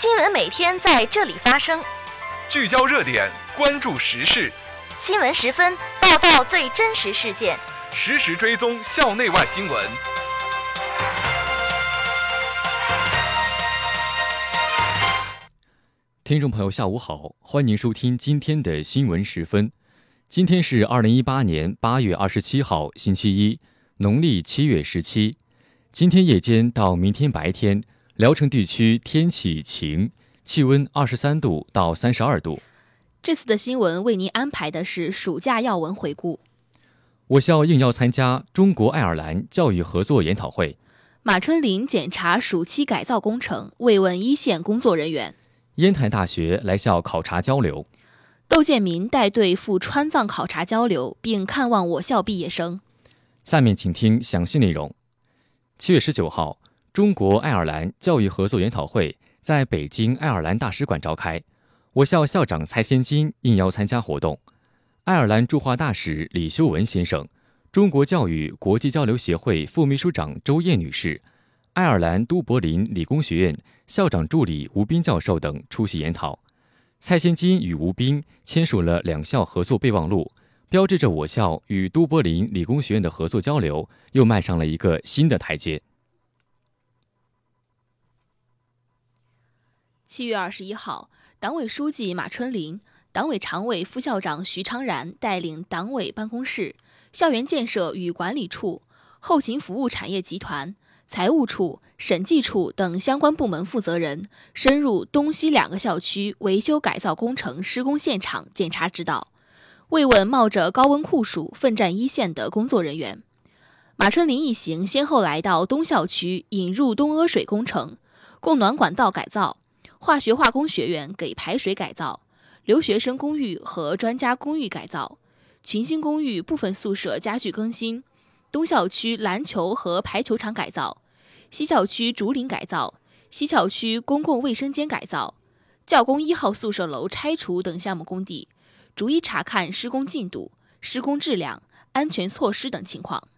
新闻每天在这里发生，聚焦热点，关注时事，新闻十分报道最真实事件，实时追踪校内外新闻。听众朋友，下午好，欢迎收听今天的新闻十分。今天是二零一八年八月二十七号，星期一，农历七月十七。今天夜间到明天白天，聊城地区天气晴，气温二十三度到三十二度。这次的新闻为您安排的是暑假要闻回顾。我校应邀参加中国爱尔兰教育合作研讨会。马春林检查暑期改造工程，慰问一线工作人员。烟台大学来校考察交流。窦建民带队赴川藏考察交流，并看望我校毕业生。下面请听详细内容。七月十九号，中国爱尔兰教育合作研讨会在北京爱尔兰大使馆召开。我校校长蔡先金应邀参加活动。爱尔兰驻华大使李修文先生、中国教育国际交流协会副秘书长周燕女士、爱尔兰都柏林理工学院校长助理吴斌教授等出席研讨。蔡先金与吴斌签署了两校合作备忘录。标志着我校与都柏林理工学院的合作交流又迈上了一个新的台阶。七月二十一号，党委书记马春林、党委常委、副校长徐昌然带领党委办公室、校园建设与管理处、后勤服务产业集团、财务处、审计处等相关部门负责人，深入东西两个校区维修改造工程施工现场检查指导。慰问冒着高温酷暑奋战一线的工作人员，马春林一行先后来到东校区引入东阿水工程、供暖管道改造、化学化工学院给排水改造、留学生公寓和专家公寓改造、群星公寓部分宿舍家具更新、东校区篮球和排球场改造、西校区竹林改造、西校区公共卫生间改造、教工一号宿舍楼拆除等项目工地。逐一查看施工进度、施工质量、安全措施等情况。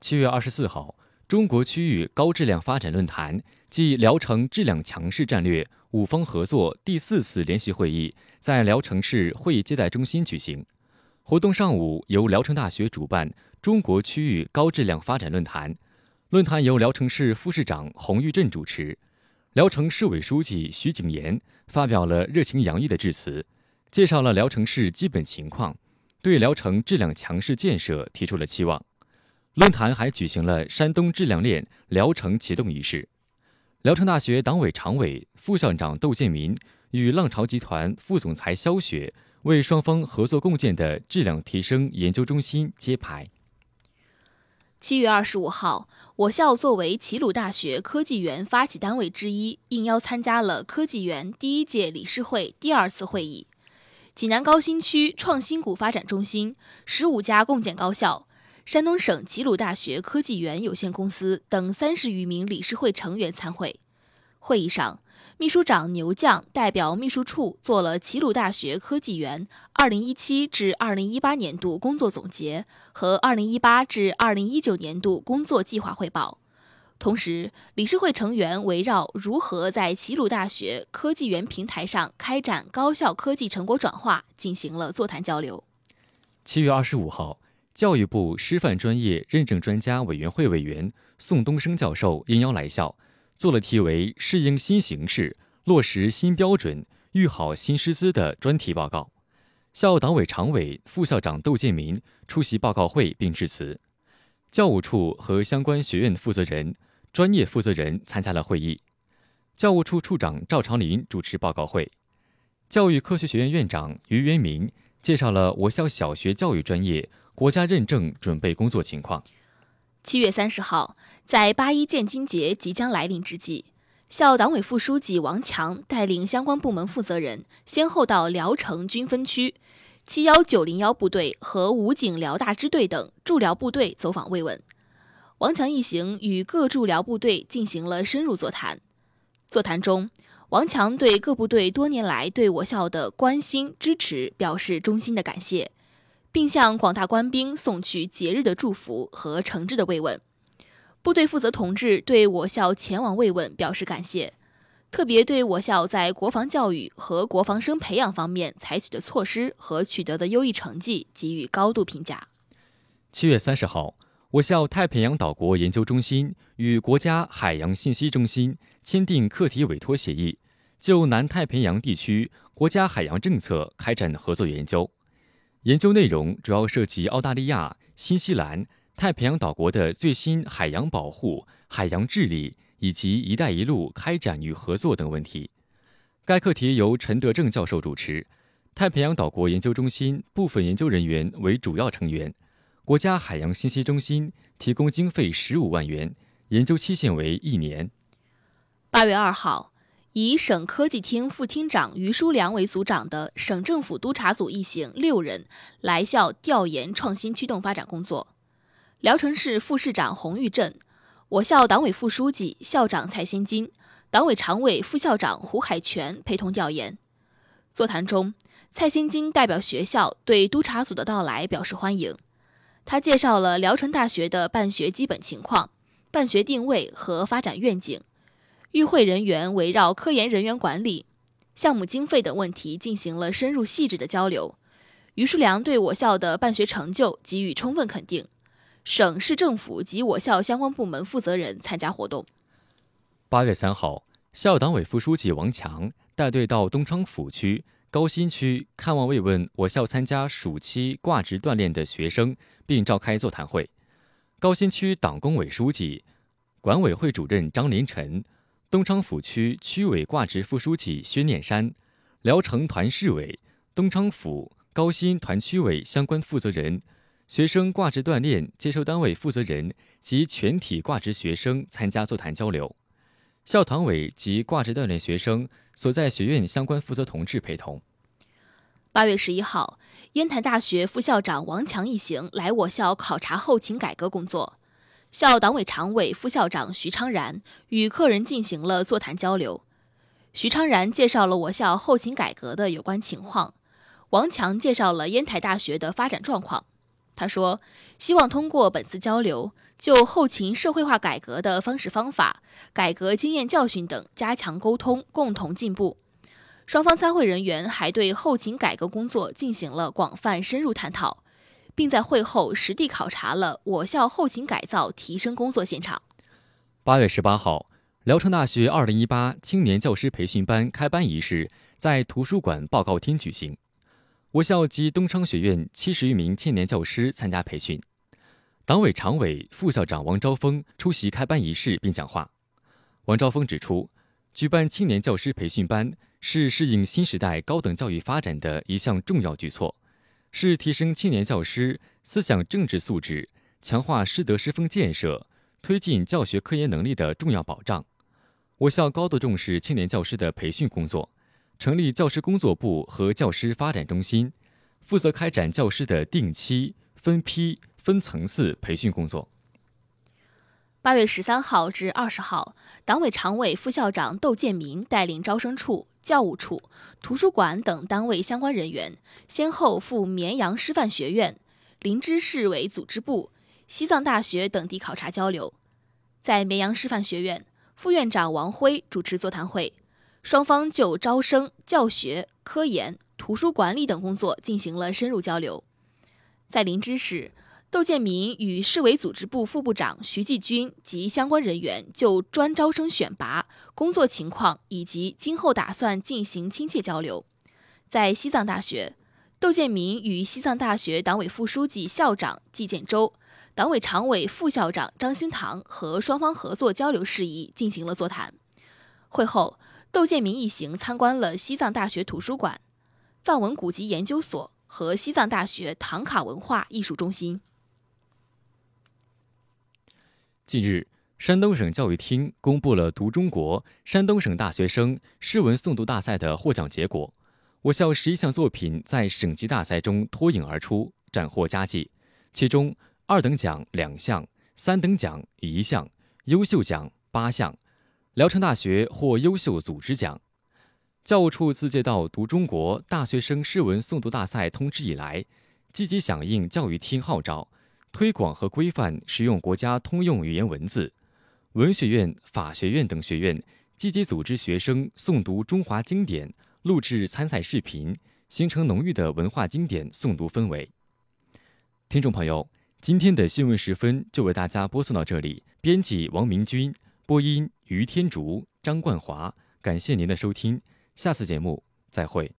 七月二十四号，中国区域高质量发展论坛暨聊城质量强势战略五方合作第四次联席会议在聊城市会议接待中心举行。活动上午由聊城大学主办中国区域高质量发展论坛，论坛由聊城市副市长洪玉振主持，聊城市委书记徐景言发表了热情洋溢的致辞。介绍了聊城市基本情况，对聊城质量强势建设提出了期望。论坛还举行了山东质量链聊城启动仪式。聊城大学党委常委、副校长窦建民与浪潮集团副总裁肖雪为双方合作共建的质量提升研究中心揭牌。七月二十五号，我校作为齐鲁大学科技园发起单位之一，应邀参加了科技园第一届理事会第二次会议。济南高新区创新谷发展中心、十五家共建高校、山东省齐鲁大学科技园有限公司等三十余名理事会成员参会。会议上，秘书长牛将代表秘书处做了齐鲁大学科技园二零一七至二零一八年度工作总结和二零一八至二零一九年度工作计划汇报。同时，理事会成员围绕如何在齐鲁大学科技园平台上开展高校科技成果转化进行了座谈交流。七月二十五号，教育部师范专业认证专家委员会委员宋东升教授应邀来校，做了题为“适应新形势，落实新标准，育好新师资”的专题报告。校党委常委、副校长窦建民出席报告会并致辞，教务处和相关学院负责人。专业负责人参加了会议，教务处处长赵长林主持报告会，教育科学学院院长于元明介绍了我校小学教育专业国家认证准备工作情况。七月三十号，在八一建军节即将来临之际，校党委副书记王强带领相关部门负责人，先后到聊城军分区、七幺九零幺部队和武警辽大支队等驻辽部队走访慰问。王强一行与各驻辽部队进行了深入座谈。座谈中，王强对各部队多年来对我校的关心支持表示衷心的感谢，并向广大官兵送去节日的祝福和诚挚的慰问。部队负责同志对我校前往慰问表示感谢，特别对我校在国防教育和国防生培养方面采取的措施和取得的优异成绩给予高度评价。七月三十号，我校太平洋岛国研究中心与国家海洋信息中心签订课题委托协议，就南太平洋地区国家海洋政策开展合作研究。研究内容主要涉及澳大利亚、新西兰、太平洋岛国的最新海洋保护、海洋治理以及“一带一路”开展与合作等问题。该课题由陈德正教授主持，太平洋岛国研究中心部分研究人员为主要成员。国家海洋信息中心提供经费十五万元，研究期限为一年。八月二号，以省科技厅副厅长于书良为组长的省政府督查组一行六人来校调研创新驱动发展工作。聊城市副市长洪玉振，我校党委副书记、校长蔡先金，党委常委、副校长胡海泉陪同调研。座谈中，蔡先金代表学校对督查组的到来表示欢迎。他介绍了聊城大学的办学基本情况、办学定位和发展愿景。与会人员围绕科研人员管理、项目经费等问题进行了深入细致的交流。于树良对我校的办学成就给予充分肯定。省市政府及我校相关部门负责人参加活动。八月三号，校党委副书记王强带队到东昌府区、高新区看望慰问我校参加暑期挂职锻炼的学生。并召开座谈会。高新区党工委书记、管委会主任张连臣，东昌府区区委挂职副书记薛念山，聊城团市委、东昌府、高新团区委相关负责人、学生挂职锻炼接收单位负责人及全体挂职学生参加座谈交流。校团委及挂职锻炼学生所在学院相关负责同志陪同。八月十一号，烟台大学副校长王强一行来我校考察后勤改革工作。校党委常委、副校长徐昌然与客人进行了座谈交流。徐昌然介绍了我校后勤改革的有关情况，王强介绍了烟台大学的发展状况。他说，希望通过本次交流，就后勤社会化改革的方式方法、改革经验教训等加强沟通，共同进步。双方参会人员还对后勤改革工作进行了广泛深入探讨，并在会后实地考察了我校后勤改造提升工作现场。八月十八号，聊城大学二零一八青年教师培训班开班仪式在图书馆报告厅举行，我校及东昌学院七十余名青年教师参加培训。党委常委、副校长王昭峰出席开班仪式并讲话。王昭峰指出，举办青年教师培训班。是适应新时代高等教育发展的一项重要举措，是提升青年教师思想政治素质、强化师德师风建设、推进教学科研能力的重要保障。我校高度重视青年教师的培训工作，成立教师工作部和教师发展中心，负责开展教师的定期、分批、分层次培训工作。八月十三号至二十号，党委常委、副校长窦建民带领招生处。教务处、图书馆等单位相关人员先后赴绵阳师范学院、林芝市委组织部、西藏大学等地考察交流。在绵阳师范学院，副院长王辉主持座谈会，双方就招生、教学、科研、图书管理等工作进行了深入交流。在林芝市。窦建民与市委组织部副部长徐继军及相关人员就专招生选拔工作情况以及今后打算进行亲切交流。在西藏大学，窦建民与西藏大学党委副书记、校长季建洲、党委常委、副校长张兴堂和双方合作交流事宜进行了座谈。会后，窦建民一行参观了西藏大学图书馆、藏文古籍研究所和西藏大学唐卡文化艺术中心。近日，山东省教育厅公布了“读中国”山东省大学生诗文诵读大赛的获奖结果。我校十一项作品在省级大赛中脱颖而出，斩获佳绩。其中，二等奖两项，三等奖一项，优秀奖八项。聊城大学获优秀组织奖。教务处自接到“读中国”大学生诗文诵读大赛通知以来，积极响应教育厅号召。推广和规范使用国家通用语言文字，文学院、法学院等学院积极组织学生诵读中华经典，录制参赛视频，形成浓郁的文化经典诵读氛围。听众朋友，今天的新闻时分就为大家播送到这里。编辑王明军，播音于天竹、张冠华。感谢您的收听，下次节目再会。